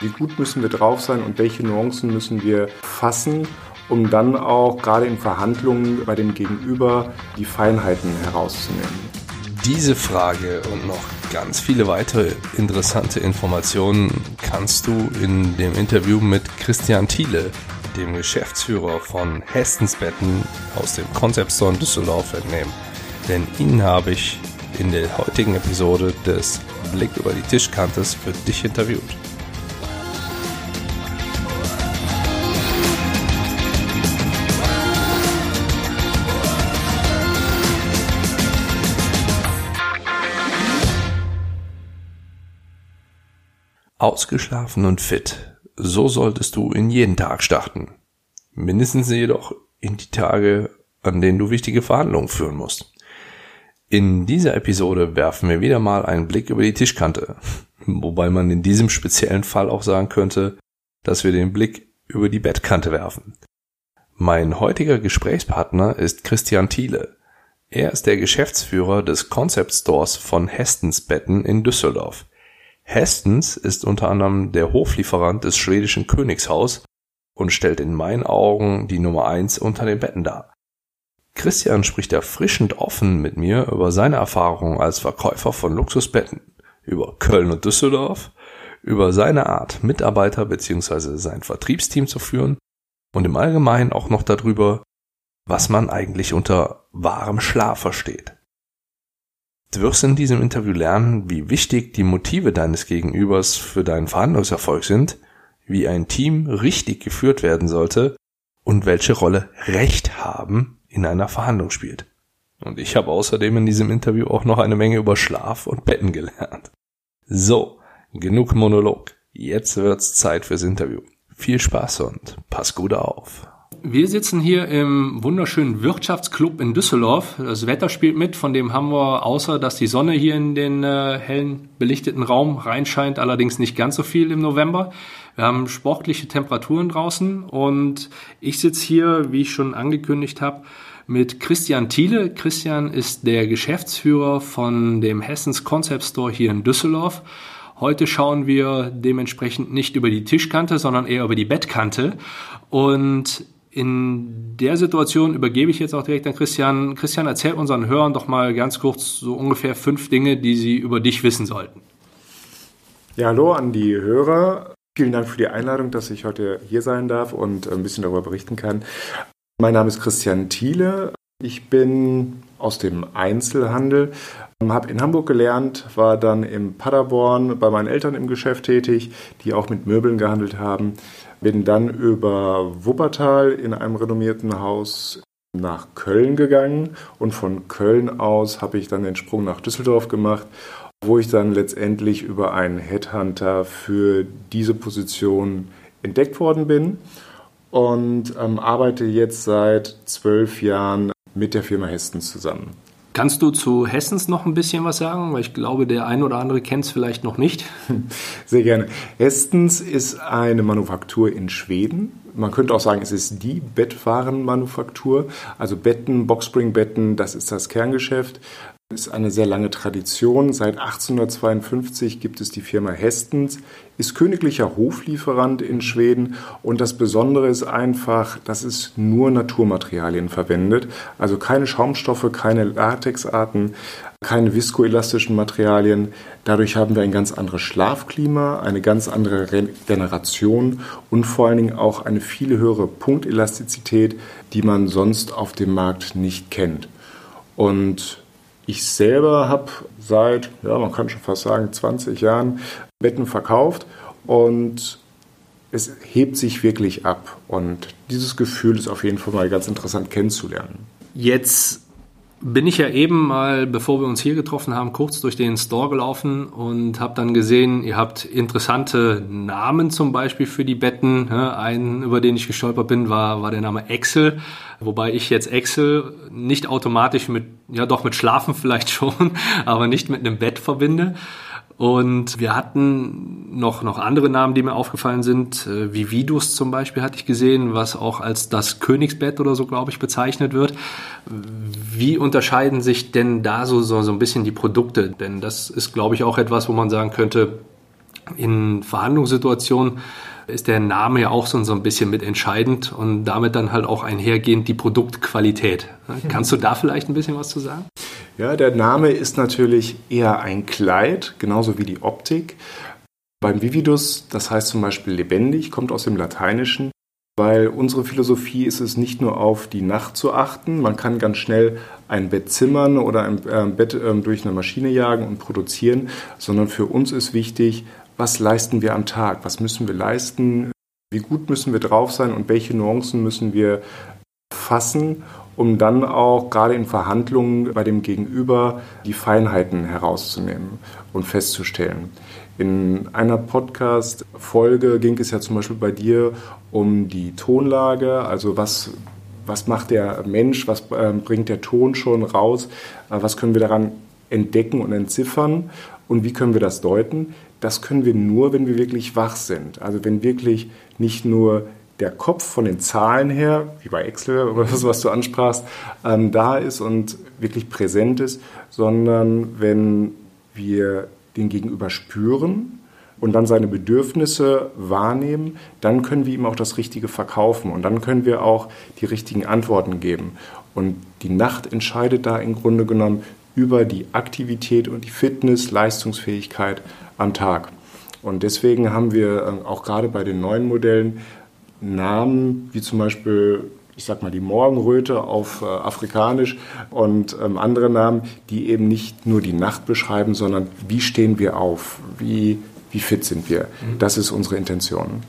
Wie gut müssen wir drauf sein und welche Nuancen müssen wir fassen, um dann auch gerade in Verhandlungen bei dem Gegenüber die Feinheiten herauszunehmen. Diese Frage und noch ganz viele weitere interessante Informationen kannst du in dem Interview mit Christian Thiele, dem Geschäftsführer von Hestensbetten aus dem Concept Store in Düsseldorf entnehmen. Denn ihn habe ich in der heutigen Episode des Blick über die Tischkantes für dich interviewt. Ausgeschlafen und fit. So solltest du in jeden Tag starten. Mindestens jedoch in die Tage, an denen du wichtige Verhandlungen führen musst. In dieser Episode werfen wir wieder mal einen Blick über die Tischkante. Wobei man in diesem speziellen Fall auch sagen könnte, dass wir den Blick über die Bettkante werfen. Mein heutiger Gesprächspartner ist Christian Thiele. Er ist der Geschäftsführer des Concept Stores von Hestens Betten in Düsseldorf. Hestens ist unter anderem der Hoflieferant des schwedischen Königshaus und stellt in meinen Augen die Nummer eins unter den Betten dar. Christian spricht erfrischend offen mit mir über seine Erfahrungen als Verkäufer von Luxusbetten, über Köln und Düsseldorf, über seine Art, Mitarbeiter bzw. sein Vertriebsteam zu führen und im Allgemeinen auch noch darüber, was man eigentlich unter wahrem Schlaf versteht. Du wirst in diesem Interview lernen, wie wichtig die Motive deines Gegenübers für deinen Verhandlungserfolg sind, wie ein Team richtig geführt werden sollte und welche Rolle Recht haben in einer Verhandlung spielt. Und ich habe außerdem in diesem Interview auch noch eine Menge über Schlaf und Betten gelernt. So, genug Monolog. Jetzt wird's Zeit fürs Interview. Viel Spaß und pass gut auf. Wir sitzen hier im wunderschönen Wirtschaftsclub in Düsseldorf. Das Wetter spielt mit, von dem haben wir, außer dass die Sonne hier in den äh, hellen, belichteten Raum reinscheint, allerdings nicht ganz so viel im November. Wir haben sportliche Temperaturen draußen und ich sitze hier, wie ich schon angekündigt habe, mit Christian Thiele. Christian ist der Geschäftsführer von dem Hessens Concept Store hier in Düsseldorf. Heute schauen wir dementsprechend nicht über die Tischkante, sondern eher über die Bettkante. Und in der Situation übergebe ich jetzt auch direkt an Christian. Christian, erzähl unseren Hörern doch mal ganz kurz so ungefähr fünf Dinge, die sie über dich wissen sollten. Ja, hallo an die Hörer. Vielen Dank für die Einladung, dass ich heute hier sein darf und ein bisschen darüber berichten kann. Mein Name ist Christian Thiele. Ich bin aus dem Einzelhandel, habe in Hamburg gelernt, war dann in Paderborn bei meinen Eltern im Geschäft tätig, die auch mit Möbeln gehandelt haben. Bin dann über Wuppertal in einem renommierten Haus nach Köln gegangen und von Köln aus habe ich dann den Sprung nach Düsseldorf gemacht, wo ich dann letztendlich über einen Headhunter für diese Position entdeckt worden bin und ähm, arbeite jetzt seit zwölf Jahren mit der Firma Hestens zusammen. Kannst du zu Hessens noch ein bisschen was sagen? Weil ich glaube, der ein oder andere kennt es vielleicht noch nicht. Sehr gerne. Hestens ist eine Manufaktur in Schweden. Man könnte auch sagen, es ist die Bettwarenmanufaktur. Also Betten, Boxspringbetten, das ist das Kerngeschäft ist eine sehr lange Tradition. Seit 1852 gibt es die Firma Hestens, ist königlicher Hoflieferant in Schweden und das Besondere ist einfach, dass es nur Naturmaterialien verwendet, also keine Schaumstoffe, keine Latexarten, keine viskoelastischen Materialien. Dadurch haben wir ein ganz anderes Schlafklima, eine ganz andere Regeneration und vor allen Dingen auch eine viel höhere Punktelastizität, die man sonst auf dem Markt nicht kennt. Und ich selber habe seit, ja, man kann schon fast sagen, 20 Jahren Betten verkauft und es hebt sich wirklich ab. Und dieses Gefühl ist auf jeden Fall mal ganz interessant kennenzulernen. Jetzt bin ich ja eben mal, bevor wir uns hier getroffen haben, kurz durch den Store gelaufen und habe dann gesehen, ihr habt interessante Namen zum Beispiel für die Betten. Einen, über den ich gestolpert bin, war, war der Name Excel, wobei ich jetzt Excel nicht automatisch mit, ja doch mit Schlafen vielleicht schon, aber nicht mit einem Bett verbinde. Und wir hatten noch, noch andere Namen, die mir aufgefallen sind, äh, wie Vidus zum Beispiel hatte ich gesehen, was auch als das Königsbett oder so, glaube ich, bezeichnet wird. Wie unterscheiden sich denn da so, so, so ein bisschen die Produkte? Denn das ist, glaube ich, auch etwas, wo man sagen könnte, In Verhandlungssituationen ist der Name ja auch so, ein bisschen mit entscheidend und damit dann halt auch einhergehend die Produktqualität. Kannst du da vielleicht ein bisschen was zu sagen? Ja, der Name ist natürlich eher ein Kleid, genauso wie die Optik. Beim Vividus, das heißt zum Beispiel lebendig, kommt aus dem Lateinischen, weil unsere Philosophie ist es nicht nur auf die Nacht zu achten, man kann ganz schnell ein Bett zimmern oder ein äh, Bett ähm, durch eine Maschine jagen und produzieren, sondern für uns ist wichtig, was leisten wir am Tag, was müssen wir leisten, wie gut müssen wir drauf sein? Und welche Nuancen müssen wir fassen, um dann auch gerade in Verhandlungen bei dem Gegenüber die Feinheiten herauszunehmen und festzustellen. In einer Podcast-Folge ging es ja zum Beispiel bei dir um die Tonlage, also was, was macht der Mensch, was äh, bringt der Ton schon raus, äh, was können wir daran entdecken und entziffern? Und wie können wir das deuten das können wir nur, wenn wir wirklich wach sind. Also wenn wirklich nicht nur der Kopf von den Zahlen her, wie bei Excel oder das, was du ansprachst, ähm, da ist und wirklich präsent ist, sondern wenn wir den Gegenüber spüren und dann seine Bedürfnisse wahrnehmen, dann können wir ihm auch das Richtige verkaufen und dann können wir auch die richtigen Antworten geben. Und die Nacht entscheidet da im Grunde genommen über die Aktivität und die Fitness, Leistungsfähigkeit am Tag. Und deswegen haben wir äh, auch gerade bei den neuen Modellen Namen wie zum Beispiel, ich sag mal, die Morgenröte auf äh, Afrikanisch und ähm, andere Namen, die eben nicht nur die Nacht beschreiben, sondern wie stehen wir auf, wie, wie fit sind wir. Mhm. Das ist unsere Intention.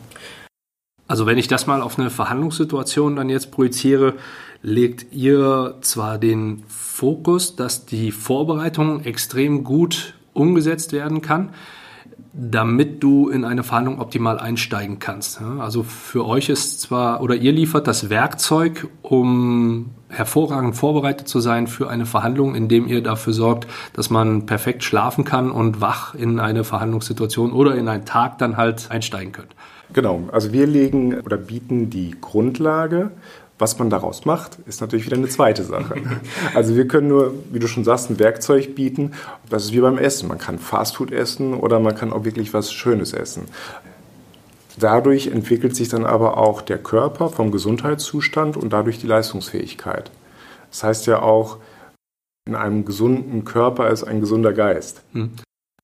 Also wenn ich das mal auf eine Verhandlungssituation dann jetzt projiziere, legt ihr zwar den Fokus, dass die Vorbereitung extrem gut umgesetzt werden kann, damit du in eine Verhandlung optimal einsteigen kannst. Also für euch ist zwar, oder ihr liefert das Werkzeug, um hervorragend vorbereitet zu sein für eine Verhandlung, indem ihr dafür sorgt, dass man perfekt schlafen kann und wach in eine Verhandlungssituation oder in einen Tag dann halt einsteigen könnt. Genau, also wir legen oder bieten die Grundlage was man daraus macht, ist natürlich wieder eine zweite Sache. Also wir können nur, wie du schon sagst, ein Werkzeug bieten. Das ist wie beim Essen. Man kann Fastfood essen oder man kann auch wirklich was Schönes essen. Dadurch entwickelt sich dann aber auch der Körper vom Gesundheitszustand und dadurch die Leistungsfähigkeit. Das heißt ja auch, in einem gesunden Körper ist ein gesunder Geist.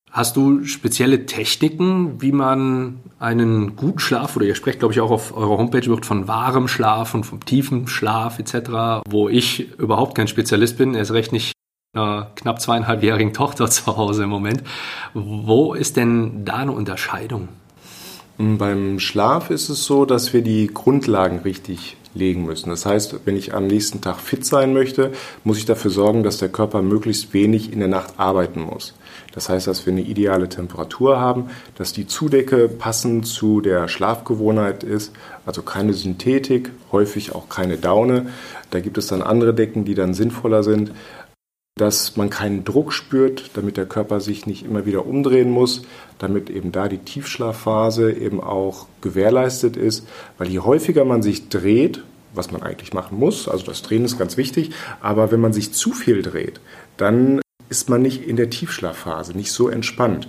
Hm. Hast du spezielle Techniken, wie man einen guten Schlaf, oder ihr sprecht, glaube ich, auch auf eurer Homepage wird von wahrem Schlaf und vom tiefen Schlaf etc., wo ich überhaupt kein Spezialist bin, erst recht nicht einer knapp zweieinhalbjährigen Tochter zu Hause im Moment. Wo ist denn da eine Unterscheidung? Beim Schlaf ist es so, dass wir die Grundlagen richtig legen müssen. Das heißt, wenn ich am nächsten Tag fit sein möchte, muss ich dafür sorgen, dass der Körper möglichst wenig in der Nacht arbeiten muss. Das heißt, dass wir eine ideale Temperatur haben, dass die Zudecke passend zu der Schlafgewohnheit ist, also keine Synthetik, häufig auch keine Daune. Da gibt es dann andere Decken, die dann sinnvoller sind. Dass man keinen Druck spürt, damit der Körper sich nicht immer wieder umdrehen muss, damit eben da die Tiefschlafphase eben auch gewährleistet ist, weil je häufiger man sich dreht, was man eigentlich machen muss, also das Drehen ist ganz wichtig, aber wenn man sich zu viel dreht, dann ist man nicht in der Tiefschlafphase, nicht so entspannt.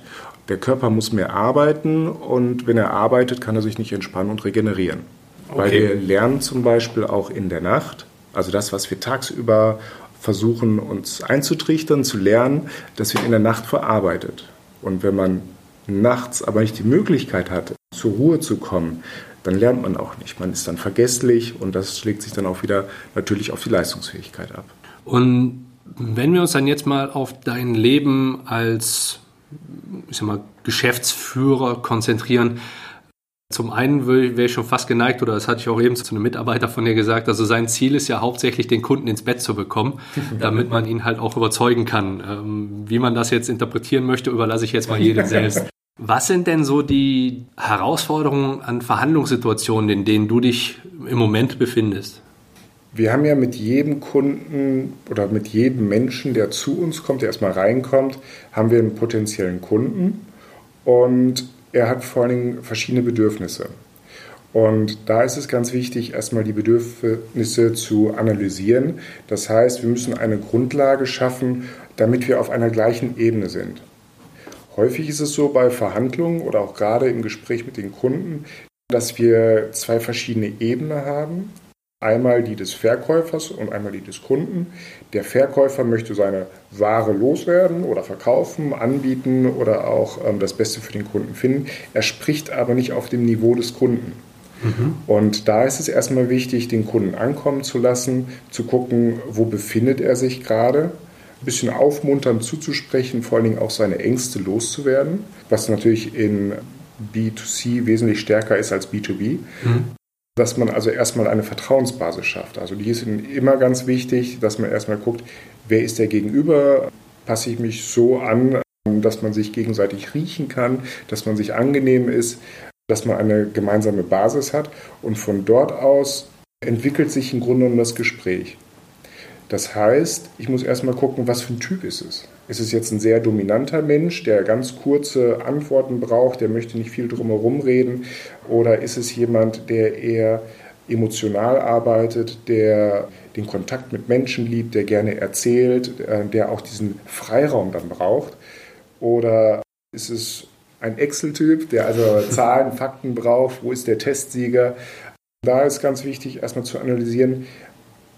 Der Körper muss mehr arbeiten und wenn er arbeitet, kann er sich nicht entspannen und regenerieren. Okay. Weil wir lernen zum Beispiel auch in der Nacht, also das, was wir tagsüber versuchen, uns einzutrichtern, zu lernen, das wird in der Nacht verarbeitet. Und wenn man nachts aber nicht die Möglichkeit hat, zur Ruhe zu kommen, dann lernt man auch nicht. Man ist dann vergesslich und das schlägt sich dann auch wieder natürlich auf die Leistungsfähigkeit ab. Und wenn wir uns dann jetzt mal auf dein Leben als ich sag mal, Geschäftsführer konzentrieren, zum einen wäre ich schon fast geneigt, oder das hatte ich auch eben zu einem Mitarbeiter von dir gesagt, also sein Ziel ist ja hauptsächlich, den Kunden ins Bett zu bekommen, damit man ihn halt auch überzeugen kann. Ähm, wie man das jetzt interpretieren möchte, überlasse ich jetzt mal jedem selbst. Was sind denn so die Herausforderungen an Verhandlungssituationen, in denen du dich im Moment befindest? Wir haben ja mit jedem Kunden oder mit jedem Menschen, der zu uns kommt, der erstmal reinkommt, haben wir einen potenziellen Kunden. Und er hat vor allen Dingen verschiedene Bedürfnisse. Und da ist es ganz wichtig, erstmal die Bedürfnisse zu analysieren. Das heißt, wir müssen eine Grundlage schaffen, damit wir auf einer gleichen Ebene sind. Häufig ist es so bei Verhandlungen oder auch gerade im Gespräch mit den Kunden, dass wir zwei verschiedene Ebenen haben. Einmal die des Verkäufers und einmal die des Kunden. Der Verkäufer möchte seine Ware loswerden oder verkaufen, anbieten oder auch ähm, das Beste für den Kunden finden. Er spricht aber nicht auf dem Niveau des Kunden. Mhm. Und da ist es erstmal wichtig, den Kunden ankommen zu lassen, zu gucken, wo befindet er sich gerade, ein bisschen aufmunternd zuzusprechen, vor allen Dingen auch seine Ängste loszuwerden, was natürlich in B2C wesentlich stärker ist als B2B. Mhm dass man also erstmal eine Vertrauensbasis schafft. Also die ist immer ganz wichtig, dass man erstmal guckt, wer ist der Gegenüber, passe ich mich so an, dass man sich gegenseitig riechen kann, dass man sich angenehm ist, dass man eine gemeinsame Basis hat und von dort aus entwickelt sich im Grunde genommen das Gespräch. Das heißt, ich muss erstmal gucken, was für ein Typ ist es. Ist es jetzt ein sehr dominanter Mensch, der ganz kurze Antworten braucht, der möchte nicht viel drumherum reden? Oder ist es jemand, der eher emotional arbeitet, der den Kontakt mit Menschen liebt, der gerne erzählt, äh, der auch diesen Freiraum dann braucht? Oder ist es ein Excel-Typ, der also Zahlen, Fakten braucht? Wo ist der Testsieger? Da ist ganz wichtig, erstmal zu analysieren,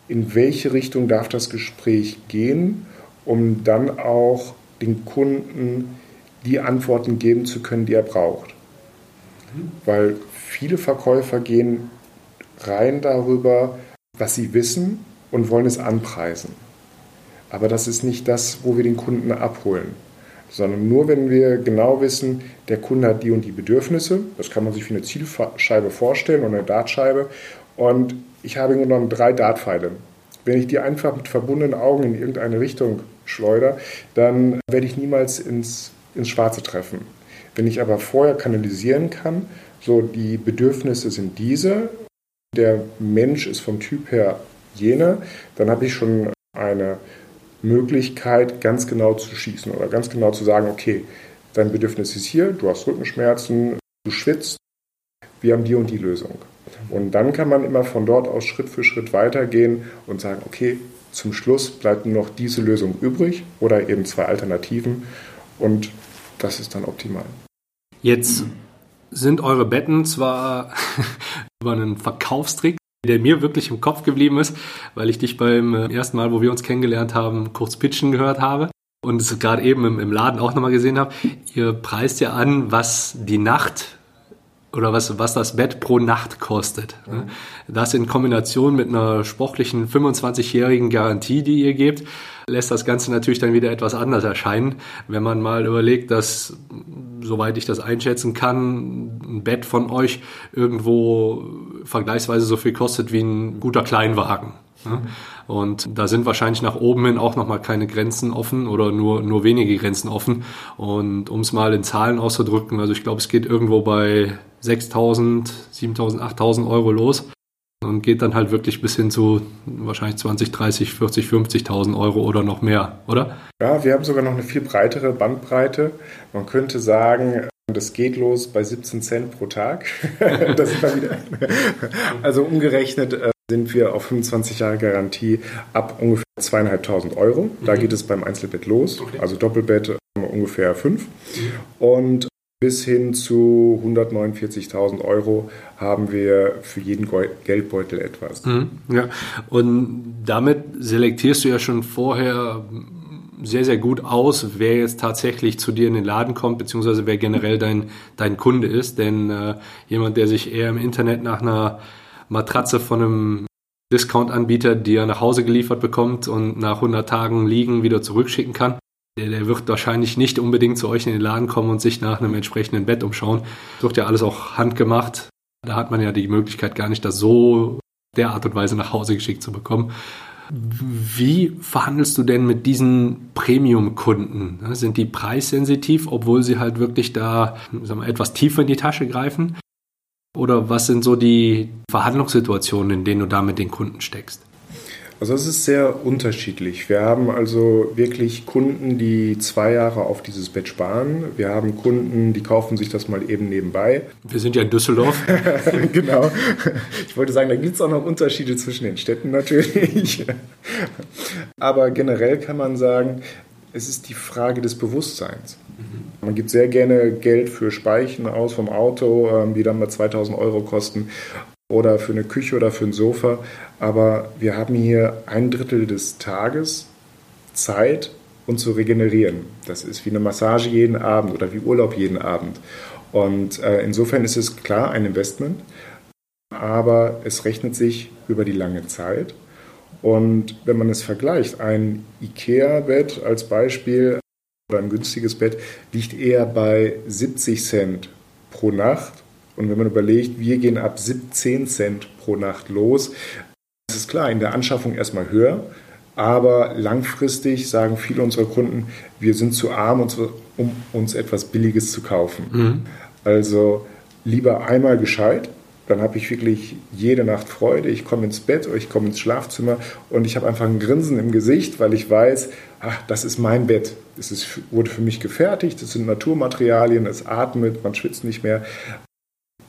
in welche Richtung darf das Gespräch gehen um dann auch den Kunden die Antworten geben zu können, die er braucht. Weil viele Verkäufer gehen rein darüber, was sie wissen und wollen es anpreisen. Aber das ist nicht das, wo wir den Kunden abholen, sondern nur wenn wir genau wissen, der Kunde hat die und die Bedürfnisse, das kann man sich wie eine Zielscheibe vorstellen oder eine Dartscheibe, und ich habe genommen drei Dartpfeile. Wenn ich die einfach mit verbundenen Augen in irgendeine Richtung schleuder, dann werde ich niemals ins, ins Schwarze treffen. Wenn ich aber vorher kanalisieren kann, so die Bedürfnisse sind diese, der Mensch ist vom Typ her jener, dann habe ich schon eine Möglichkeit, ganz genau zu schießen oder ganz genau zu sagen, okay, dein Bedürfnis ist hier, du hast Rückenschmerzen, du schwitzt, wir haben die und die Lösung. Und dann kann man immer von dort aus Schritt für Schritt weitergehen und sagen, okay, zum Schluss bleibt nur noch diese Lösung übrig oder eben zwei Alternativen und das ist dann optimal. Jetzt sind eure Betten zwar über einen Verkaufstrick, der mir wirklich im Kopf geblieben ist, weil ich dich beim ersten Mal, wo wir uns kennengelernt haben, kurz pitchen gehört habe und es gerade eben im, Laden auch nochmal gesehen habe. Ihr preist ja an, was die Nacht oder was, was das Bett pro Nacht kostet. Mhm. Das in Kombination mit einer sportlichen 25-jährigen Garantie, die ihr gebt, lässt das Ganze natürlich dann wieder etwas anders erscheinen. Wenn man mal überlegt, dass, soweit ich das einschätzen kann, ein Bett von euch irgendwo vergleichsweise so viel kostet wie ein guter Kleinwagen. Und da sind wahrscheinlich nach oben hin auch nochmal keine Grenzen offen oder nur, nur wenige Grenzen offen. Und um es mal in Zahlen auszudrücken, also ich glaube, es geht irgendwo bei 6.000, 7.000, 8.000 Euro los und geht dann halt wirklich bis hin zu wahrscheinlich 20, 30, 40, 50.000 Euro oder noch mehr, oder? Ja, wir haben sogar noch eine viel breitere Bandbreite. Man könnte sagen, das geht los bei 17 Cent pro Tag. das ist dann wieder. Also umgerechnet äh, sind wir auf 25 Jahre Garantie ab ungefähr zweieinhalbtausend Euro. Da mhm. geht es beim Einzelbett los. Okay. Also Doppelbett äh, ungefähr fünf. Mhm. Und bis hin zu 149.000 Euro haben wir für jeden Geldbeutel etwas. Mhm, ja, und damit selektierst du ja schon vorher sehr, sehr gut aus, wer jetzt tatsächlich zu dir in den Laden kommt, beziehungsweise wer generell dein, dein Kunde ist. Denn äh, jemand, der sich eher im Internet nach einer Matratze von einem Discount-Anbieter, die er nach Hause geliefert bekommt und nach 100 Tagen liegen wieder zurückschicken kann, der, der wird wahrscheinlich nicht unbedingt zu euch in den Laden kommen und sich nach einem entsprechenden Bett umschauen. Das wird ja alles auch handgemacht. Da hat man ja die Möglichkeit gar nicht, das so der Art und Weise nach Hause geschickt zu bekommen. Wie verhandelst du denn mit diesen Premium-Kunden? Sind die preissensitiv, obwohl sie halt wirklich da wir, etwas tiefer in die Tasche greifen? Oder was sind so die Verhandlungssituationen, in denen du da mit den Kunden steckst? Also es ist sehr unterschiedlich. Wir haben also wirklich Kunden, die zwei Jahre auf dieses Bett sparen. Wir haben Kunden, die kaufen sich das mal eben nebenbei. Wir sind ja in Düsseldorf. genau. Ich wollte sagen, da gibt es auch noch Unterschiede zwischen den Städten natürlich. Aber generell kann man sagen, es ist die Frage des Bewusstseins. Man gibt sehr gerne Geld für Speichen aus vom Auto, ähm, die dann mal 2000 Euro kosten oder für eine Küche oder für ein Sofa. Aber wir haben hier ein Drittel des Tages Zeit, uns zu regenerieren. Das ist wie eine Massage jeden Abend oder wie Urlaub jeden Abend. Und äh, insofern ist es klar ein Investment, aber es rechnet sich über die lange Zeit. Und wenn man es vergleicht, ein IKEA-Bett als Beispiel oder ein günstiges Bett liegt eher bei 70 Cent pro Nacht. Und wenn man überlegt, wir gehen ab 17 Cent pro Nacht los, ist es klar, in der Anschaffung erstmal höher, aber langfristig sagen viele unserer Kunden, wir sind zu arm, um uns etwas Billiges zu kaufen. Mhm. Also lieber einmal gescheit, dann habe ich wirklich jede Nacht Freude. Ich komme ins Bett oder ich komme ins Schlafzimmer und ich habe einfach ein Grinsen im Gesicht, weil ich weiß, ach, das ist mein Bett. Es ist, wurde für mich gefertigt, es sind Naturmaterialien, es atmet, man schwitzt nicht mehr.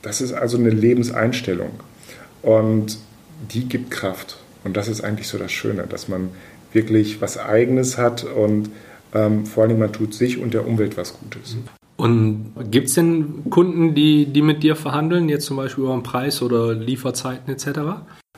Das ist also eine Lebenseinstellung und die gibt Kraft. Und das ist eigentlich so das Schöne, dass man wirklich was Eigenes hat und ähm, vor allem man tut sich und der Umwelt was Gutes. Und gibt es denn Kunden, die, die mit dir verhandeln, jetzt zum Beispiel über den Preis oder Lieferzeiten etc.?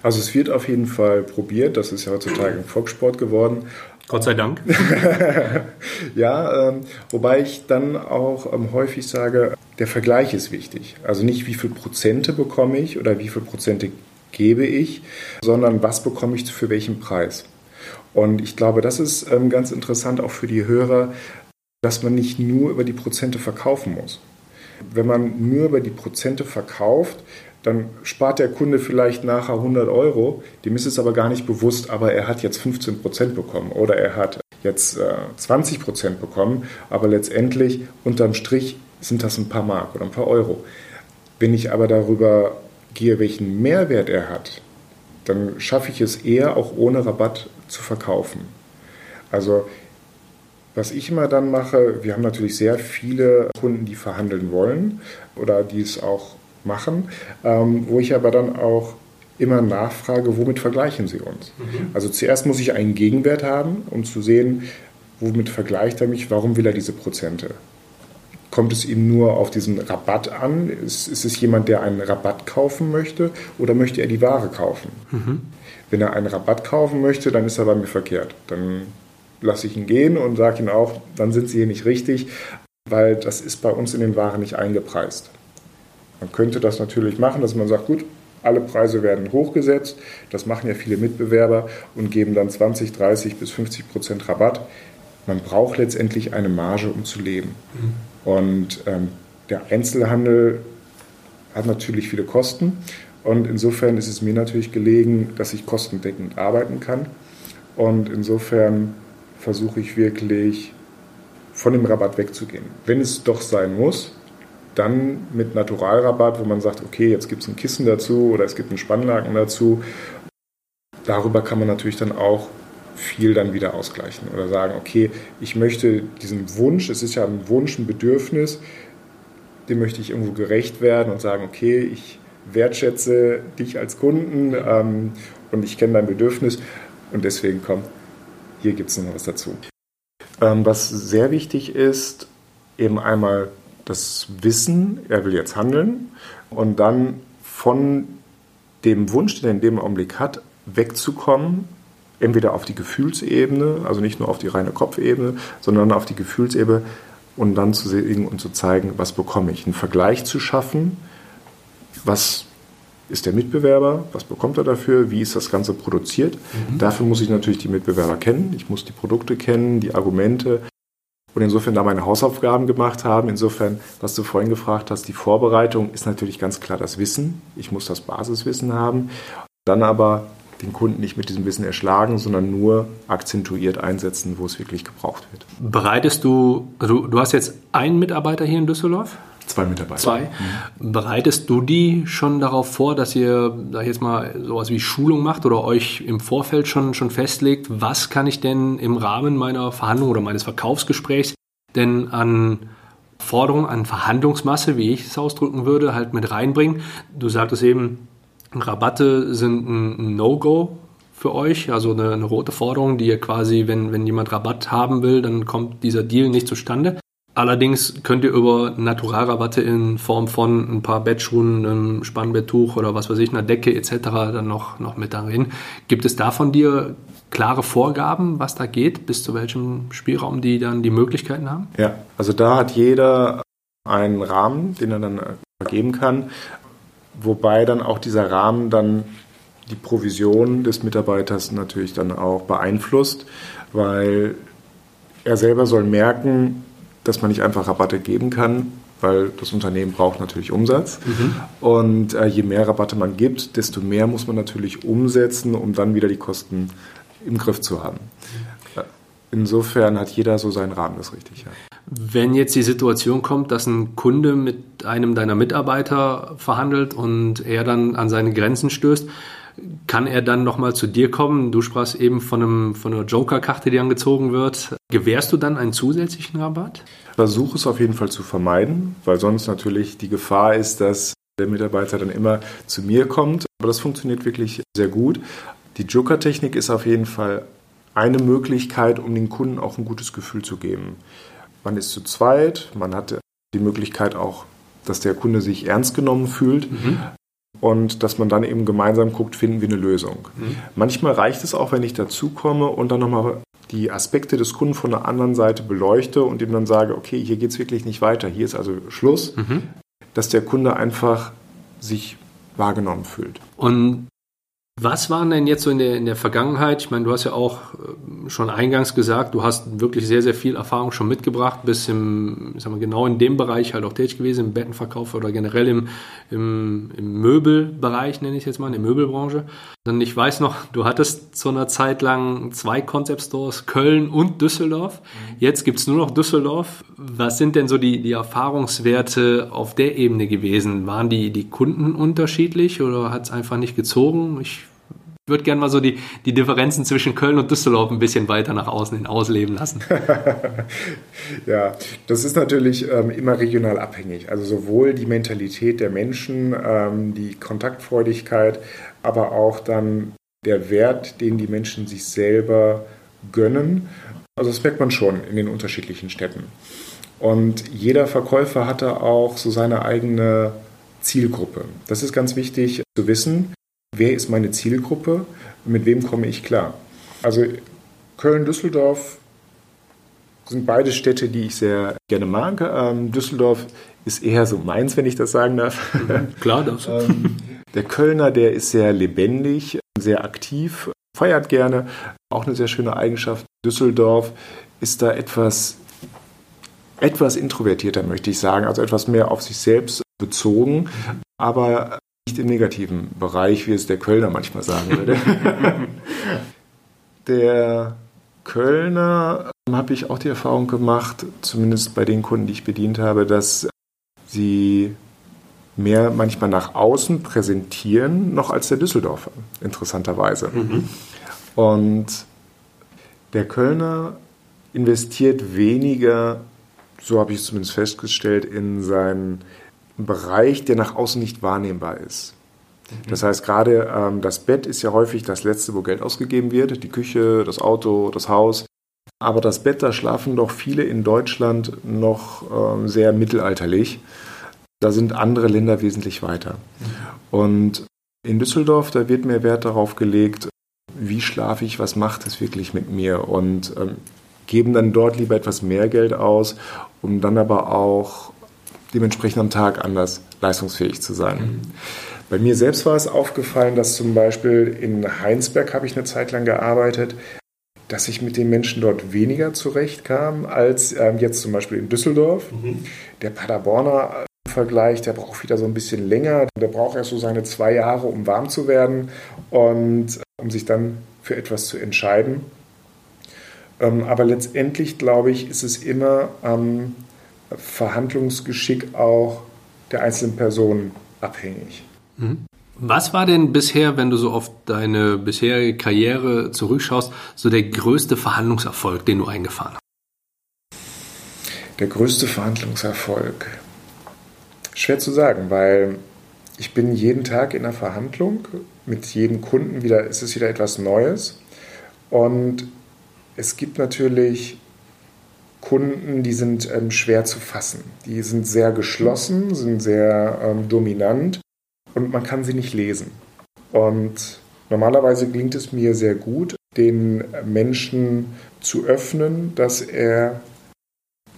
Also es wird auf jeden Fall probiert, das ist ja heutzutage ein Volkssport geworden. Gott sei Dank. ja, ähm, wobei ich dann auch ähm, häufig sage, der Vergleich ist wichtig. Also nicht wie viel Prozente bekomme ich oder wie viel Prozente gebe ich, sondern was bekomme ich für welchen Preis. Und ich glaube, das ist ähm, ganz interessant auch für die Hörer, dass man nicht nur über die Prozente verkaufen muss. Wenn man nur über die Prozente verkauft, dann spart der Kunde vielleicht nachher 100 Euro, dem ist es aber gar nicht bewusst, aber er hat jetzt 15 Prozent bekommen oder er hat jetzt äh, 20 Prozent bekommen, aber letztendlich unterm Strich sind das ein paar Mark oder ein paar Euro. Wenn ich aber darüber gehe, welchen Mehrwert er hat, dann schaffe ich es eher auch ohne Rabatt zu verkaufen. Also was ich immer dann mache, wir haben natürlich sehr viele Kunden, die verhandeln wollen oder die es auch machen, ähm, wo ich aber dann auch immer nachfrage, womit vergleichen Sie uns? Mhm. Also zuerst muss ich einen Gegenwert haben, um zu sehen, womit vergleicht er mich, warum will er diese Prozente? Kommt es ihm nur auf diesen Rabatt an? Ist, ist es jemand, der einen Rabatt kaufen möchte oder möchte er die Ware kaufen? Mhm. Wenn er einen Rabatt kaufen möchte, dann ist er bei mir verkehrt. Dann lasse ich ihn gehen und sage ihm auch, dann sind Sie hier nicht richtig, weil das ist bei uns in den Waren nicht eingepreist. Man könnte das natürlich machen, dass man sagt, gut, alle Preise werden hochgesetzt. Das machen ja viele Mitbewerber und geben dann 20, 30 bis 50 Prozent Rabatt. Man braucht letztendlich eine Marge, um zu leben. Mhm. Und ähm, der Einzelhandel hat natürlich viele Kosten. Und insofern ist es mir natürlich gelegen, dass ich kostendeckend arbeiten kann. Und insofern versuche ich wirklich von dem Rabatt wegzugehen. Wenn es doch sein muss, dann mit Naturalrabatt, wo man sagt, okay, jetzt gibt es ein Kissen dazu oder es gibt einen Spannlaken dazu. Darüber kann man natürlich dann auch viel dann wieder ausgleichen oder sagen, okay, ich möchte diesem Wunsch, es ist ja ein Wunsch, ein Bedürfnis, dem möchte ich irgendwo gerecht werden und sagen, okay, ich wertschätze dich als Kunden ähm, und ich kenne dein Bedürfnis und deswegen kommt, hier gibt es noch was dazu. Ähm, was sehr wichtig ist, eben einmal das Wissen, er will jetzt handeln und dann von dem Wunsch, den er in dem Augenblick hat, wegzukommen, entweder auf die Gefühlsebene, also nicht nur auf die reine Kopfebene, sondern auf die Gefühlsebene und dann zu sehen und zu zeigen, was bekomme ich. Einen Vergleich zu schaffen, was ist der Mitbewerber, was bekommt er dafür, wie ist das Ganze produziert. Mhm. Dafür muss ich natürlich die Mitbewerber kennen, ich muss die Produkte kennen, die Argumente, und insofern da meine Hausaufgaben gemacht haben. Insofern, was du vorhin gefragt hast, die Vorbereitung ist natürlich ganz klar das Wissen. Ich muss das Basiswissen haben. Dann aber den Kunden nicht mit diesem Wissen erschlagen, sondern nur akzentuiert einsetzen, wo es wirklich gebraucht wird. Bereitest du, also du hast jetzt einen Mitarbeiter hier in Düsseldorf? Zwei Mitarbeiter. Zwei. Mhm. Bereitest du die schon darauf vor, dass ihr, sag ich jetzt mal, sowas wie Schulung macht oder euch im Vorfeld schon, schon festlegt, was kann ich denn im Rahmen meiner Verhandlung oder meines Verkaufsgesprächs denn an Forderungen, an Verhandlungsmasse, wie ich es ausdrücken würde, halt mit reinbringen? Du sagtest eben, Rabatte sind ein No-Go für euch, also eine, eine rote Forderung, die ihr quasi, wenn, wenn jemand Rabatt haben will, dann kommt dieser Deal nicht zustande. Allerdings könnt ihr über Naturalrabatte in Form von ein paar Bettschuhen, einem Spannbetttuch oder was weiß ich, einer Decke etc. dann noch, noch mit darin. Gibt es da von dir klare Vorgaben, was da geht, bis zu welchem Spielraum die dann die Möglichkeiten haben? Ja, also da hat jeder einen Rahmen, den er dann vergeben kann, wobei dann auch dieser Rahmen dann die Provision des Mitarbeiters natürlich dann auch beeinflusst, weil er selber soll merken, dass man nicht einfach Rabatte geben kann, weil das Unternehmen braucht natürlich Umsatz. Mhm. Und äh, je mehr Rabatte man gibt, desto mehr muss man natürlich umsetzen, um dann wieder die Kosten im Griff zu haben. Mhm. Insofern hat jeder so seinen Rahmen, das ist richtig. Ja. Wenn jetzt die Situation kommt, dass ein Kunde mit einem deiner Mitarbeiter verhandelt und er dann an seine Grenzen stößt, kann er dann nochmal zu dir kommen? Du sprachst eben von, einem, von einer Joker-Karte, die angezogen wird. Gewährst du dann einen zusätzlichen Rabatt? Versuche es auf jeden Fall zu vermeiden, weil sonst natürlich die Gefahr ist, dass der Mitarbeiter dann immer zu mir kommt. Aber das funktioniert wirklich sehr gut. Die Joker-Technik ist auf jeden Fall eine Möglichkeit, um den Kunden auch ein gutes Gefühl zu geben. Man ist zu zweit, man hat die Möglichkeit auch, dass der Kunde sich ernst genommen fühlt. Mhm und dass man dann eben gemeinsam guckt, finden wir eine Lösung. Mhm. Manchmal reicht es auch, wenn ich dazukomme und dann nochmal die Aspekte des Kunden von der anderen Seite beleuchte und ihm dann sage, okay, hier geht es wirklich nicht weiter, hier ist also Schluss, mhm. dass der Kunde einfach sich wahrgenommen fühlt. Und was waren denn jetzt so in der, in der Vergangenheit? Ich meine, du hast ja auch äh, schon eingangs gesagt, du hast wirklich sehr, sehr viel Erfahrung schon mitgebracht, bis im, sag mal, genau in dem Bereich halt auch tätig gewesen, im Bettenverkauf oder generell im, im, im Möbelbereich, nenne ich es jetzt mal, in der Möbelbranche. Dann ich weiß noch, du hattest zu einer Zeit lang zwei Concept Stores, Köln und Düsseldorf. Jetzt gibt's nur noch Düsseldorf. Was sind denn so die, die Erfahrungswerte auf der Ebene gewesen? Waren die, die Kunden unterschiedlich oder hat es einfach nicht gezogen? Ich würde gerne mal so die, die Differenzen zwischen Köln und Düsseldorf ein bisschen weiter nach außen hin ausleben lassen. ja, das ist natürlich ähm, immer regional abhängig. Also sowohl die Mentalität der Menschen, ähm, die Kontaktfreudigkeit, aber auch dann der Wert, den die Menschen sich selber gönnen. Also das merkt man schon in den unterschiedlichen Städten. Und jeder Verkäufer hatte auch so seine eigene Zielgruppe. Das ist ganz wichtig zu wissen wer ist meine Zielgruppe, mit wem komme ich klar. Also Köln, Düsseldorf sind beide Städte, die ich sehr gerne mag. Ähm, Düsseldorf ist eher so meins, wenn ich das sagen darf. Mhm, klar, das. ähm, der Kölner, der ist sehr lebendig, sehr aktiv, feiert gerne. Auch eine sehr schöne Eigenschaft. Düsseldorf ist da etwas, etwas introvertierter, möchte ich sagen, also etwas mehr auf sich selbst bezogen, aber nicht im negativen Bereich, wie es der Kölner manchmal sagen würde. der Kölner ähm, habe ich auch die Erfahrung gemacht, zumindest bei den Kunden, die ich bedient habe, dass sie mehr manchmal nach außen präsentieren, noch als der Düsseldorfer, interessanterweise. Mhm. Und der Kölner investiert weniger, so habe ich es zumindest festgestellt, in sein ein Bereich, der nach außen nicht wahrnehmbar ist. Das heißt, gerade ähm, das Bett ist ja häufig das Letzte, wo Geld ausgegeben wird, die Küche, das Auto, das Haus. Aber das Bett, da schlafen doch viele in Deutschland noch ähm, sehr mittelalterlich. Da sind andere Länder wesentlich weiter. Und in Düsseldorf, da wird mehr Wert darauf gelegt, wie schlafe ich, was macht es wirklich mit mir und ähm, geben dann dort lieber etwas mehr Geld aus, um dann aber auch dementsprechend am Tag anders leistungsfähig zu sein. Mhm. Bei mir selbst war es aufgefallen, dass zum Beispiel in Heinsberg habe ich eine Zeit lang gearbeitet, dass ich mit den Menschen dort weniger zurechtkam als ähm, jetzt zum Beispiel in Düsseldorf. Mhm. Der Paderborner Vergleich, der braucht wieder so ein bisschen länger. Der braucht erst so seine zwei Jahre, um warm zu werden und äh, um sich dann für etwas zu entscheiden. Ähm, aber letztendlich, glaube ich, ist es immer am Verhandlungsgeschick auch der einzelnen Personen abhängig. Mhm. Was war denn bisher, wenn du so auf deine bisherige Karriere zurückschaust, so der größte Verhandlungserfolg, den du eingefahren hast? Der größte Verhandlungserfolg? Schwer zu sagen, weil ich bin jeden Tag in einer Verhandlung. Mit jedem Kunden wieder ist es wieder etwas Neues. Und es gibt natürlich Kunden, die sind ähm, schwer zu fassen. Die sind sehr geschlossen, sind sehr ähm, dominant und man kann sie nicht lesen. Und normalerweise gelingt es mir sehr gut, den Menschen zu öffnen, dass er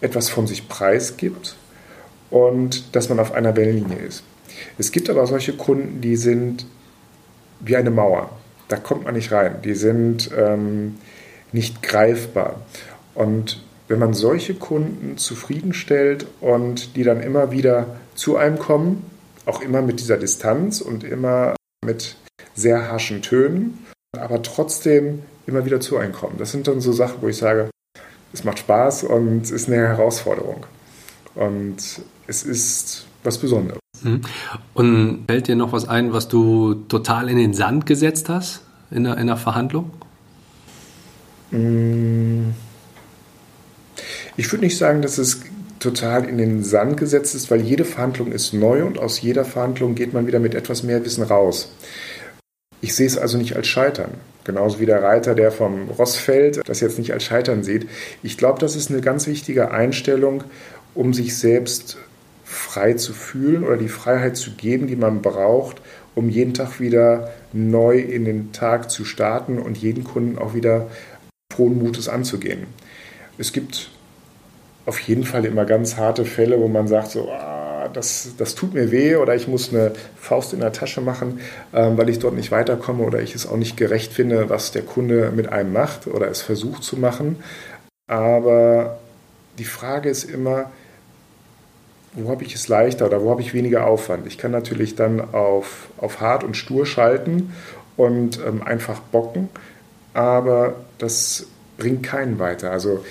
etwas von sich preisgibt und dass man auf einer Wellenlinie ist. Es gibt aber solche Kunden, die sind wie eine Mauer. Da kommt man nicht rein. Die sind ähm, nicht greifbar. Und wenn man solche Kunden zufriedenstellt und die dann immer wieder zu einem kommen, auch immer mit dieser Distanz und immer mit sehr harschen Tönen, aber trotzdem immer wieder zu einem kommen. Das sind dann so Sachen, wo ich sage, es macht Spaß und es ist eine Herausforderung. Und es ist was Besonderes. Mhm. Und fällt dir noch was ein, was du total in den Sand gesetzt hast in der, in der Verhandlung? Mm. Ich würde nicht sagen, dass es total in den Sand gesetzt ist, weil jede Verhandlung ist neu und aus jeder Verhandlung geht man wieder mit etwas mehr Wissen raus. Ich sehe es also nicht als Scheitern. Genauso wie der Reiter, der vom Ross fällt, das jetzt nicht als Scheitern sieht. Ich glaube, das ist eine ganz wichtige Einstellung, um sich selbst frei zu fühlen oder die Freiheit zu geben, die man braucht, um jeden Tag wieder neu in den Tag zu starten und jeden Kunden auch wieder frohen Mutes anzugehen. Es gibt auf jeden Fall immer ganz harte Fälle, wo man sagt, so, ah, das, das tut mir weh oder ich muss eine Faust in der Tasche machen, ähm, weil ich dort nicht weiterkomme oder ich es auch nicht gerecht finde, was der Kunde mit einem macht oder es versucht zu machen. Aber die Frage ist immer, wo habe ich es leichter oder wo habe ich weniger Aufwand? Ich kann natürlich dann auf, auf hart und stur schalten und ähm, einfach bocken, aber das bringt keinen weiter. Also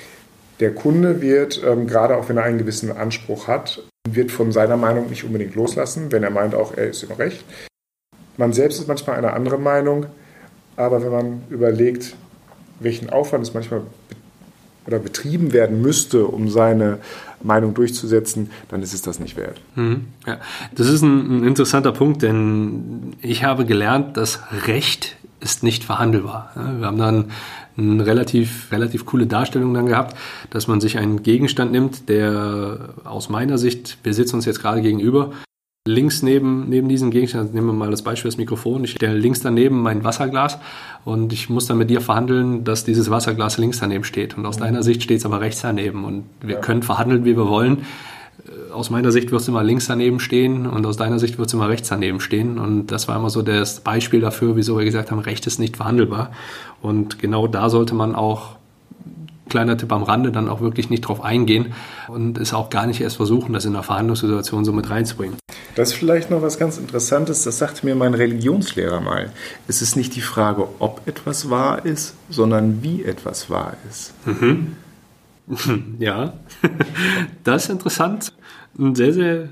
der Kunde wird, ähm, gerade auch wenn er einen gewissen Anspruch hat, wird von seiner Meinung nicht unbedingt loslassen, wenn er meint auch, er ist im Recht. Man selbst ist manchmal einer anderen Meinung, aber wenn man überlegt, welchen Aufwand es manchmal oder betrieben werden müsste, um seine Meinung durchzusetzen, dann ist es das nicht wert. Mhm. Ja, das ist ein, ein interessanter Punkt, denn ich habe gelernt, dass Recht ist nicht verhandelbar. Wir haben dann eine relativ, relativ coole Darstellung dann gehabt, dass man sich einen Gegenstand nimmt, der aus meiner Sicht, wir sitzen uns jetzt gerade gegenüber, links neben, neben diesem Gegenstand, nehmen wir mal das Beispiel das Mikrofon, ich stelle links daneben mein Wasserglas und ich muss dann mit dir verhandeln, dass dieses Wasserglas links daneben steht. Und aus mhm. deiner Sicht steht es aber rechts daneben. Und wir ja. können verhandeln, wie wir wollen. Äh, aus meiner Sicht wird es immer links daneben stehen und aus deiner Sicht wird es immer rechts daneben stehen. Und das war immer so das Beispiel dafür, wieso wir gesagt haben, Recht ist nicht verhandelbar. Und genau da sollte man auch kleiner Tipp am Rande, dann auch wirklich nicht drauf eingehen und es auch gar nicht erst versuchen, das in einer Verhandlungssituation so mit reinzubringen. Das ist vielleicht noch was ganz Interessantes, das sagte mir mein Religionslehrer mal. Es ist nicht die Frage, ob etwas wahr ist, sondern wie etwas wahr ist. Mhm. Ja, das ist interessant. Ein sehr, sehr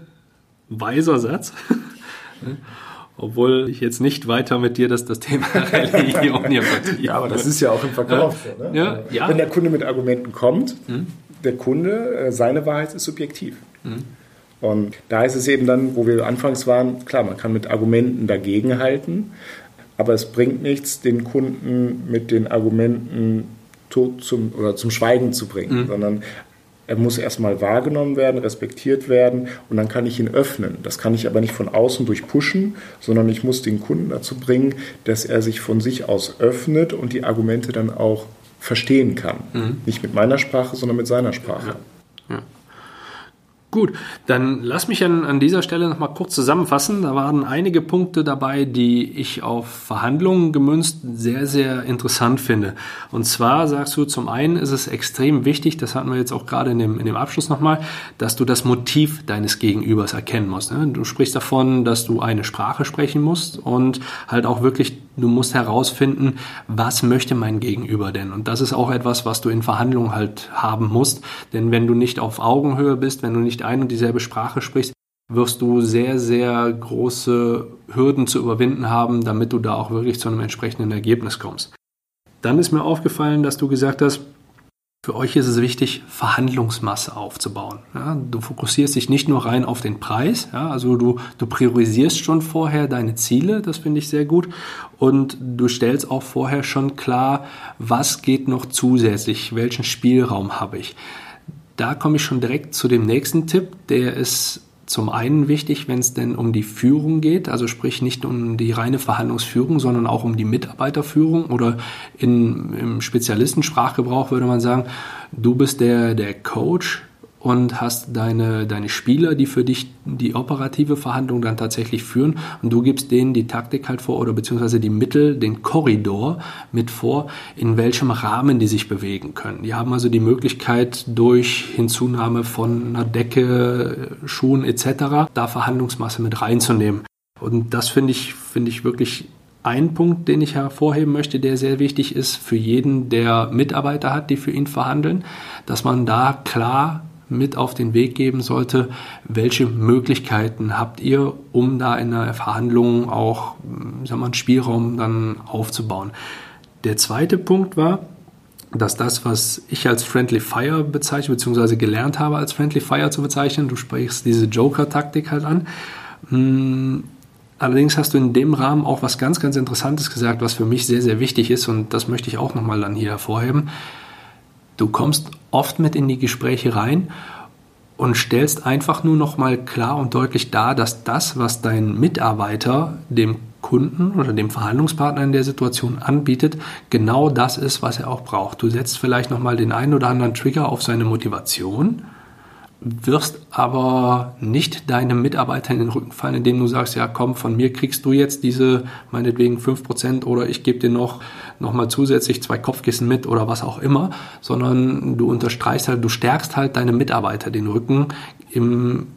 weiser Satz. Obwohl ich jetzt nicht weiter mit dir das, das Thema Religion hier vertiefe. Ja, aber das ist ja auch im Verkauf. Ne? Ja, ja. Wenn der Kunde mit Argumenten kommt, mhm. der Kunde, äh, seine Wahrheit ist subjektiv. Mhm. Und da ist es eben dann, wo wir anfangs waren, klar, man kann mit Argumenten dagegenhalten, aber es bringt nichts, den Kunden mit den Argumenten tot zum, oder zum Schweigen zu bringen, mhm. sondern er muss erstmal wahrgenommen werden, respektiert werden und dann kann ich ihn öffnen. Das kann ich aber nicht von außen durch pushen, sondern ich muss den Kunden dazu bringen, dass er sich von sich aus öffnet und die Argumente dann auch verstehen kann. Mhm. Nicht mit meiner Sprache, sondern mit seiner Sprache. Ja. Ja. Gut, dann lass mich an, an dieser Stelle noch mal kurz zusammenfassen. Da waren einige Punkte dabei, die ich auf Verhandlungen gemünzt sehr, sehr interessant finde. Und zwar sagst du, zum einen ist es extrem wichtig, das hatten wir jetzt auch gerade in dem, in dem Abschluss nochmal, dass du das Motiv deines Gegenübers erkennen musst. Ne? Du sprichst davon, dass du eine Sprache sprechen musst und halt auch wirklich, du musst herausfinden, was möchte mein Gegenüber denn? Und das ist auch etwas, was du in Verhandlungen halt haben musst. Denn wenn du nicht auf Augenhöhe bist, wenn du nicht ein und dieselbe Sprache sprichst, wirst du sehr, sehr große Hürden zu überwinden haben, damit du da auch wirklich zu einem entsprechenden Ergebnis kommst. Dann ist mir aufgefallen, dass du gesagt hast, für euch ist es wichtig, Verhandlungsmasse aufzubauen. Ja, du fokussierst dich nicht nur rein auf den Preis, ja, also du, du priorisierst schon vorher deine Ziele, das finde ich sehr gut, und du stellst auch vorher schon klar, was geht noch zusätzlich, welchen Spielraum habe ich da komme ich schon direkt zu dem nächsten Tipp. Der ist zum einen wichtig, wenn es denn um die Führung geht, also sprich nicht um die reine Verhandlungsführung, sondern auch um die Mitarbeiterführung oder in, im Spezialistensprachgebrauch würde man sagen, du bist der, der Coach, und hast deine, deine Spieler, die für dich die operative Verhandlung dann tatsächlich führen und du gibst denen die Taktik halt vor oder beziehungsweise die Mittel, den Korridor mit vor, in welchem Rahmen die sich bewegen können. Die haben also die Möglichkeit durch Hinzunahme von einer Decke, Schuhen etc. da Verhandlungsmasse mit reinzunehmen. Und das finde ich, finde ich wirklich ein Punkt, den ich hervorheben möchte, der sehr wichtig ist für jeden, der Mitarbeiter hat, die für ihn verhandeln, dass man da klar mit auf den Weg geben sollte, welche Möglichkeiten habt ihr, um da in der Verhandlung auch sagen wir, einen Spielraum dann aufzubauen. Der zweite Punkt war, dass das, was ich als Friendly Fire bezeichne, beziehungsweise gelernt habe als Friendly Fire zu bezeichnen, du sprichst diese Joker-Taktik halt an. Hm, allerdings hast du in dem Rahmen auch was ganz, ganz Interessantes gesagt, was für mich sehr, sehr wichtig ist und das möchte ich auch nochmal dann hier hervorheben. Du kommst oft mit in die Gespräche rein und stellst einfach nur noch mal klar und deutlich dar, dass das, was dein Mitarbeiter dem Kunden oder dem Verhandlungspartner in der Situation anbietet, genau das ist, was er auch braucht. Du setzt vielleicht noch mal den einen oder anderen Trigger auf seine Motivation wirst aber nicht deinem Mitarbeiter in den Rücken fallen, indem du sagst, ja komm, von mir kriegst du jetzt diese meinetwegen 5% oder ich gebe dir noch, noch mal zusätzlich zwei Kopfkissen mit oder was auch immer, sondern du unterstreichst halt, du stärkst halt deinem Mitarbeiter den Rücken im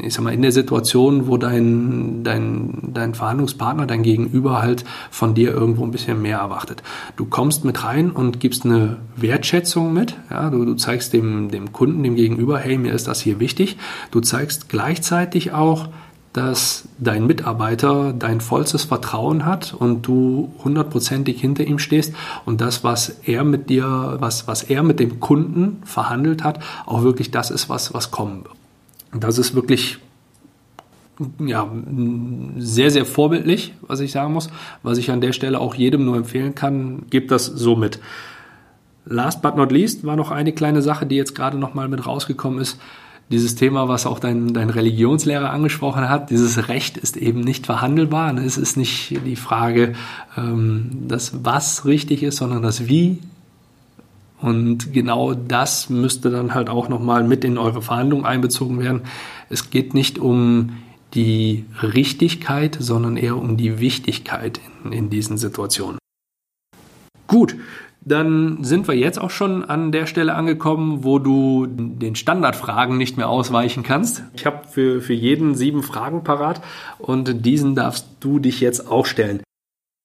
ich sag mal, in der Situation, wo dein, dein, dein Verhandlungspartner, dein Gegenüber halt von dir irgendwo ein bisschen mehr erwartet. Du kommst mit rein und gibst eine Wertschätzung mit. Ja, du, du zeigst dem, dem Kunden, dem Gegenüber, hey, mir ist das hier wichtig. Du zeigst gleichzeitig auch, dass dein Mitarbeiter dein vollstes Vertrauen hat und du hundertprozentig hinter ihm stehst und das, was er mit dir, was, was er mit dem Kunden verhandelt hat, auch wirklich das ist, was, was kommen wird. Das ist wirklich ja, sehr, sehr vorbildlich, was ich sagen muss, was ich an der Stelle auch jedem nur empfehlen kann, gebt das so mit. Last but not least war noch eine kleine Sache, die jetzt gerade noch mal mit rausgekommen ist. Dieses Thema, was auch dein, dein Religionslehrer angesprochen hat, dieses Recht ist eben nicht verhandelbar. Es ist nicht die Frage, ähm, das was richtig ist, sondern das wie und genau das müsste dann halt auch nochmal mit in eure Verhandlungen einbezogen werden. Es geht nicht um die Richtigkeit, sondern eher um die Wichtigkeit in, in diesen Situationen. Gut, dann sind wir jetzt auch schon an der Stelle angekommen, wo du den Standardfragen nicht mehr ausweichen kannst. Ich habe für, für jeden sieben Fragen parat und diesen darfst du dich jetzt auch stellen.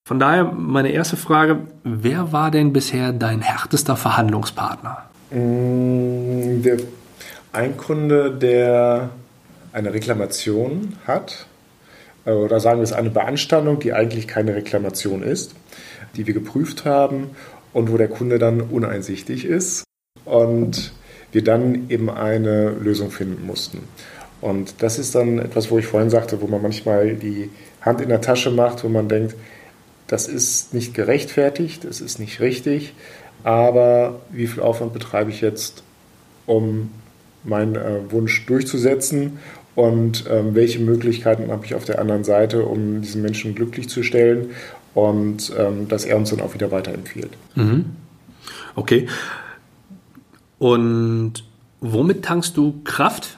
Von daher meine erste Frage, wer war denn bisher dein härtester Verhandlungspartner? Mm, der, ein Kunde, der eine Reklamation hat, äh, oder sagen wir es eine Beanstandung, die eigentlich keine Reklamation ist, die wir geprüft haben und wo der Kunde dann uneinsichtig ist und wir dann eben eine Lösung finden mussten. Und das ist dann etwas, wo ich vorhin sagte, wo man manchmal die Hand in der Tasche macht, wo man denkt, das ist nicht gerechtfertigt, es ist nicht richtig, aber wie viel Aufwand betreibe ich jetzt, um meinen äh, Wunsch durchzusetzen und ähm, welche Möglichkeiten habe ich auf der anderen Seite, um diesen Menschen glücklich zu stellen und ähm, dass er uns dann auch wieder weiterempfiehlt. Mhm. Okay. Und womit tankst du Kraft?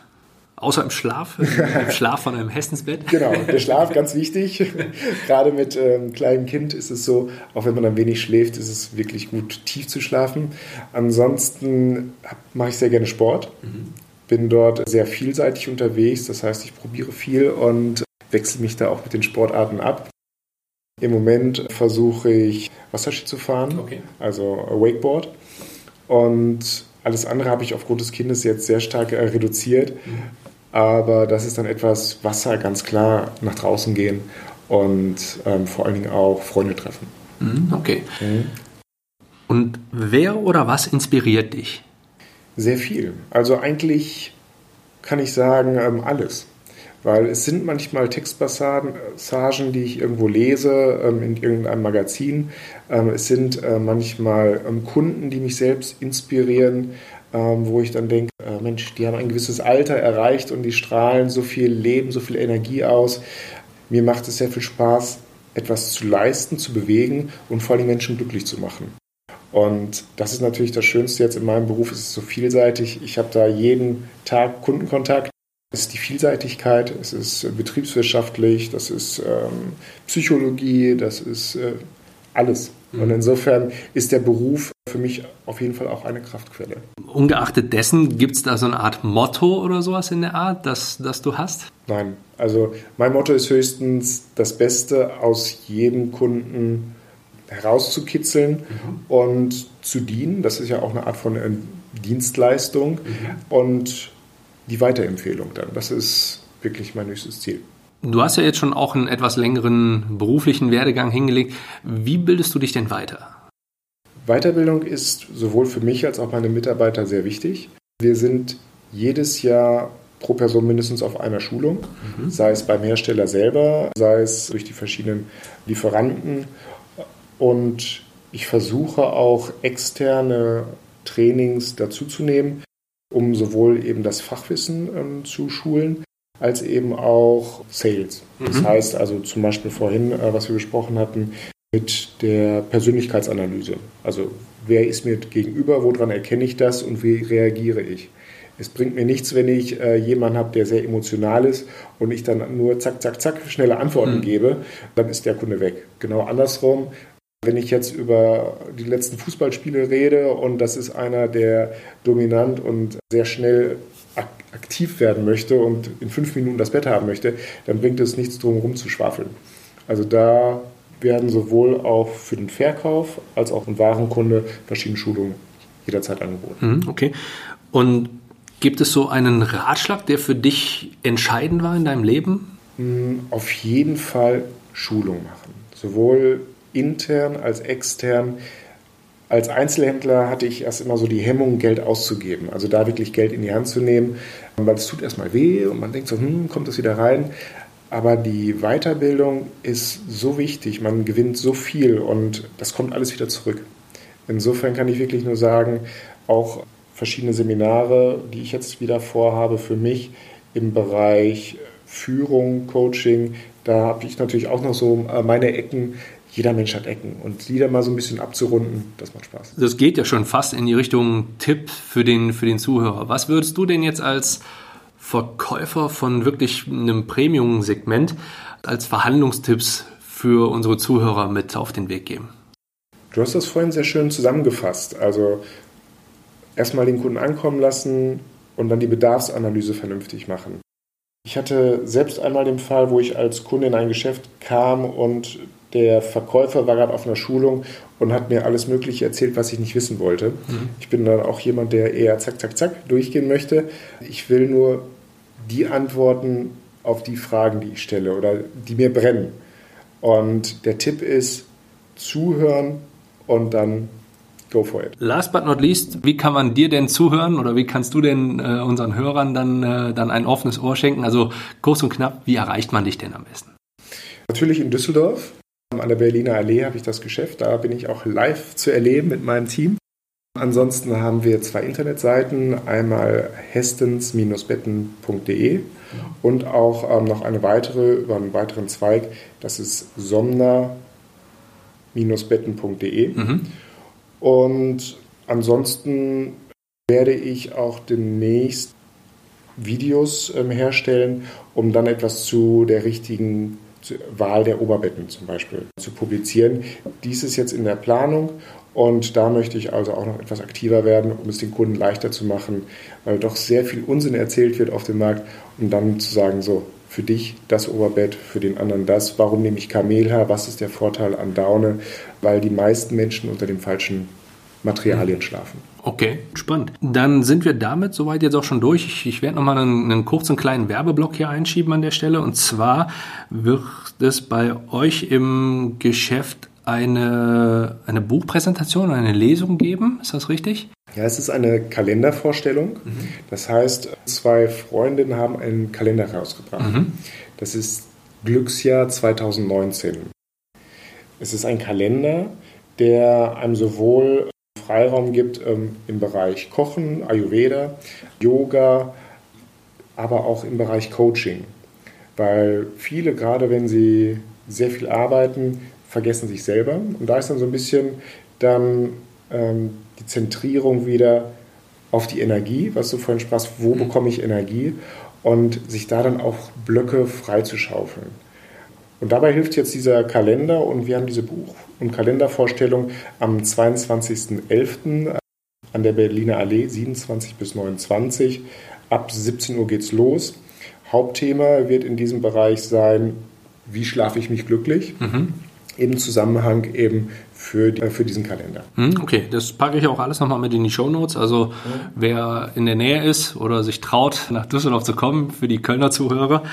Außer im Schlaf, im Schlaf von einem Hessensbett. Genau, der Schlaf ganz wichtig. Gerade mit ähm, kleinem Kind ist es so, auch wenn man dann wenig schläft, ist es wirklich gut, tief zu schlafen. Ansonsten mache ich sehr gerne Sport. Mhm. Bin dort sehr vielseitig unterwegs, das heißt, ich probiere viel und wechsle mich da auch mit den Sportarten ab. Im Moment versuche ich Wasserski zu fahren, okay. also Wakeboard. Und alles andere habe ich aufgrund des Kindes jetzt sehr stark äh, reduziert. Mhm. Aber das ist dann etwas Wasser ganz klar nach draußen gehen und ähm, vor allen Dingen auch Freunde treffen. Mhm, okay. Mhm. Und wer oder was inspiriert dich? Sehr viel. Also eigentlich kann ich sagen, ähm, alles. Weil es sind manchmal Textpassagen, die ich irgendwo lese, ähm, in irgendeinem Magazin. Ähm, es sind äh, manchmal ähm, Kunden, die mich selbst inspirieren. wo ich dann denke, äh, Mensch, die haben ein gewisses Alter erreicht und die strahlen so viel Leben, so viel Energie aus. Mir macht es sehr viel Spaß, etwas zu leisten, zu bewegen und vor allem Menschen glücklich zu machen. Und das ist natürlich das Schönste jetzt in meinem Beruf, es ist so vielseitig. Ich habe da jeden Tag Kundenkontakt. Es ist die Vielseitigkeit, es ist betriebswirtschaftlich, das ist ähm, Psychologie, das ist äh, alles. Mhm. Und insofern ist der Beruf für mich auf jeden Fall auch eine Kraftquelle. Ungeachtet dessen, gibt es da so eine Art Motto oder sowas in der Art, das, das du hast? Nein, also mein Motto ist höchstens das Beste aus jedem Kunden herauszukitzeln mhm. und zu dienen. Das ist ja auch eine Art von äh, Dienstleistung. Mhm. Und die Weiterempfehlung dann. Das ist wirklich mein höchstes Ziel. Du hast ja jetzt schon auch einen etwas längeren beruflichen Werdegang hingelegt. Wie bildest du dich denn weiter? Weiterbildung ist sowohl für mich als auch meine Mitarbeiter sehr wichtig. Wir sind jedes Jahr pro Person mindestens auf einer Schulung, mhm. sei es beim Hersteller selber, sei es durch die verschiedenen Lieferanten. Und ich versuche auch externe Trainings dazuzunehmen, um sowohl eben das Fachwissen ähm, zu schulen, als eben auch Sales. Mhm. Das heißt also zum Beispiel vorhin, äh, was wir besprochen hatten, mit der Persönlichkeitsanalyse. Also wer ist mir gegenüber, woran erkenne ich das und wie reagiere ich? Es bringt mir nichts, wenn ich äh, jemanden habe, der sehr emotional ist und ich dann nur zack, zack, zack schnelle Antworten mhm. gebe, dann ist der Kunde weg. Genau andersrum, wenn ich jetzt über die letzten Fußballspiele rede und das ist einer, der dominant und sehr schnell aktiv werden möchte und in fünf Minuten das Bett haben möchte, dann bringt es nichts drum herum zu schwafeln. Also da werden sowohl auch für den Verkauf als auch im Warenkunde verschiedene Schulungen jederzeit angeboten. Mhm, okay. Und gibt es so einen Ratschlag, der für dich entscheidend war in deinem Leben? Hm, auf jeden Fall Schulung machen. Sowohl intern als extern. Als Einzelhändler hatte ich erst immer so die Hemmung, Geld auszugeben. Also da wirklich Geld in die Hand zu nehmen, weil es tut erstmal weh und man denkt so, hm, kommt das wieder rein. Aber die Weiterbildung ist so wichtig, man gewinnt so viel und das kommt alles wieder zurück. Insofern kann ich wirklich nur sagen, auch verschiedene Seminare, die ich jetzt wieder vorhabe für mich im Bereich Führung, Coaching, da habe ich natürlich auch noch so äh, meine Ecken, jeder Mensch hat Ecken und die dann mal so ein bisschen abzurunden, das macht Spaß. Das geht ja schon fast in die Richtung Tipp für den, für den Zuhörer. Was würdest du denn jetzt als Verkäufer von wirklich einem Premium-Segment als Verhandlungstipps für unsere Zuhörer mit auf den Weg geben? Du hast das vorhin sehr schön zusammengefasst. Also erstmal den Kunden ankommen lassen und dann die Bedarfsanalyse vernünftig machen. Ich hatte selbst einmal den Fall, wo ich als Kunde in ein Geschäft kam und der Verkäufer war gerade auf einer Schulung und hat mir alles Mögliche erzählt, was ich nicht wissen wollte. Mhm. Ich bin dann auch jemand, der eher zack, zack, zack durchgehen möchte. Ich will nur die Antworten auf die Fragen, die ich stelle oder die mir brennen. Und der Tipp ist, zuhören und dann go for it. Last but not least, wie kann man dir denn zuhören oder wie kannst du denn äh, unseren Hörern dann, äh, dann ein offenes Ohr schenken? Also kurz und knapp, wie erreicht man dich denn am besten? Natürlich in Düsseldorf. An der Berliner Allee habe ich das Geschäft. Da bin ich auch live zu erleben mit meinem Team. Ansonsten haben wir zwei Internetseiten, einmal hestens-betten.de und auch ähm, noch eine weitere über einen weiteren Zweig, das ist somna-betten.de. Mhm. Und ansonsten werde ich auch demnächst Videos ähm, herstellen, um dann etwas zu der richtigen Wahl der Oberbetten zum Beispiel zu publizieren. Dies ist jetzt in der Planung und da möchte ich also auch noch etwas aktiver werden, um es den Kunden leichter zu machen, weil doch sehr viel Unsinn erzählt wird auf dem Markt, um dann zu sagen, so, für dich das Oberbett, für den anderen das. Warum nehme ich Kamelhaar? Was ist der Vorteil an Daune? Weil die meisten Menschen unter den falschen Materialien schlafen. Okay, spannend. Dann sind wir damit soweit jetzt auch schon durch. Ich, ich werde nochmal einen, einen kurzen kleinen Werbeblock hier einschieben an der Stelle. Und zwar wird es bei euch im Geschäft eine, eine Buchpräsentation, eine Lesung geben. Ist das richtig? Ja, es ist eine Kalendervorstellung. Mhm. Das heißt, zwei Freundinnen haben einen Kalender rausgebracht. Mhm. Das ist Glücksjahr 2019. Es ist ein Kalender, der einem sowohl Freiraum gibt ähm, im Bereich Kochen, Ayurveda, Yoga, aber auch im Bereich Coaching. Weil viele, gerade wenn sie sehr viel arbeiten, vergessen sich selber. Und da ist dann so ein bisschen dann ähm, die Zentrierung wieder auf die Energie, was du vorhin sprachst, wo mhm. bekomme ich Energie und sich da dann auch Blöcke freizuschaufeln. Und dabei hilft jetzt dieser Kalender und wir haben diese Buch- und Kalendervorstellung am 22.11. an der Berliner Allee, 27 bis 29. Ab 17 Uhr geht's los. Hauptthema wird in diesem Bereich sein, wie schlafe ich mich glücklich? Mhm. Im Zusammenhang eben für, die, für diesen Kalender. Hm, okay, das packe ich auch alles nochmal mit in die Show Notes. Also mhm. wer in der Nähe ist oder sich traut, nach Düsseldorf zu kommen, für die Kölner Zuhörer,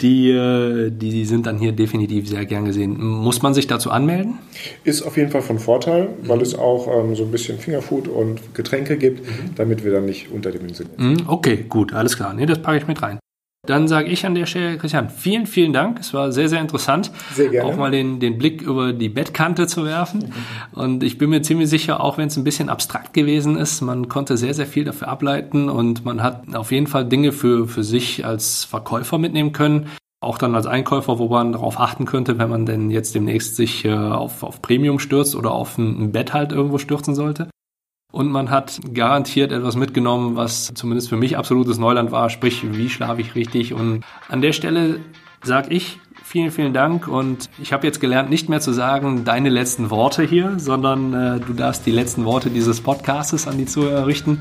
die, äh, die sind dann hier definitiv sehr gern gesehen. Muss man sich dazu anmelden? Ist auf jeden Fall von Vorteil, weil es auch ähm, so ein bisschen Fingerfood und Getränke gibt, mhm. damit wir dann nicht unterdimensionieren. Hm, okay, gut, alles klar. Nee, das packe ich mit rein. Dann sage ich an der Stelle, Christian, vielen, vielen Dank. Es war sehr, sehr interessant, sehr gerne. auch mal den, den Blick über die Bettkante zu werfen. Und ich bin mir ziemlich sicher, auch wenn es ein bisschen abstrakt gewesen ist, man konnte sehr, sehr viel dafür ableiten und man hat auf jeden Fall Dinge für, für sich als Verkäufer mitnehmen können. Auch dann als Einkäufer, wo man darauf achten könnte, wenn man denn jetzt demnächst sich äh, auf, auf Premium stürzt oder auf ein, ein Bett halt irgendwo stürzen sollte und man hat garantiert etwas mitgenommen, was zumindest für mich absolutes Neuland war, sprich, wie schlafe ich richtig. Und an der Stelle sage ich vielen, vielen Dank und ich habe jetzt gelernt, nicht mehr zu sagen, deine letzten Worte hier, sondern äh, du darfst die letzten Worte dieses Podcastes an die Zuhörer richten.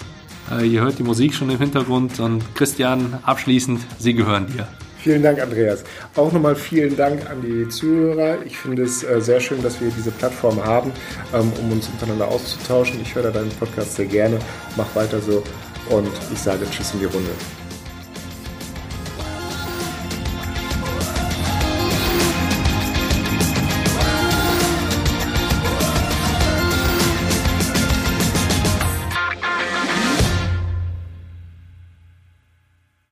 Äh, ihr hört die Musik schon im Hintergrund und Christian, abschließend, sie gehören dir. Vielen Dank, Andreas. Auch nochmal vielen Dank an die Zuhörer. Ich finde es äh, sehr schön, dass wir diese Plattform haben, ähm, um uns untereinander auszutauschen. Ich höre deinen Podcast sehr gerne. Mach weiter so und ich sage Tschüss in die Runde.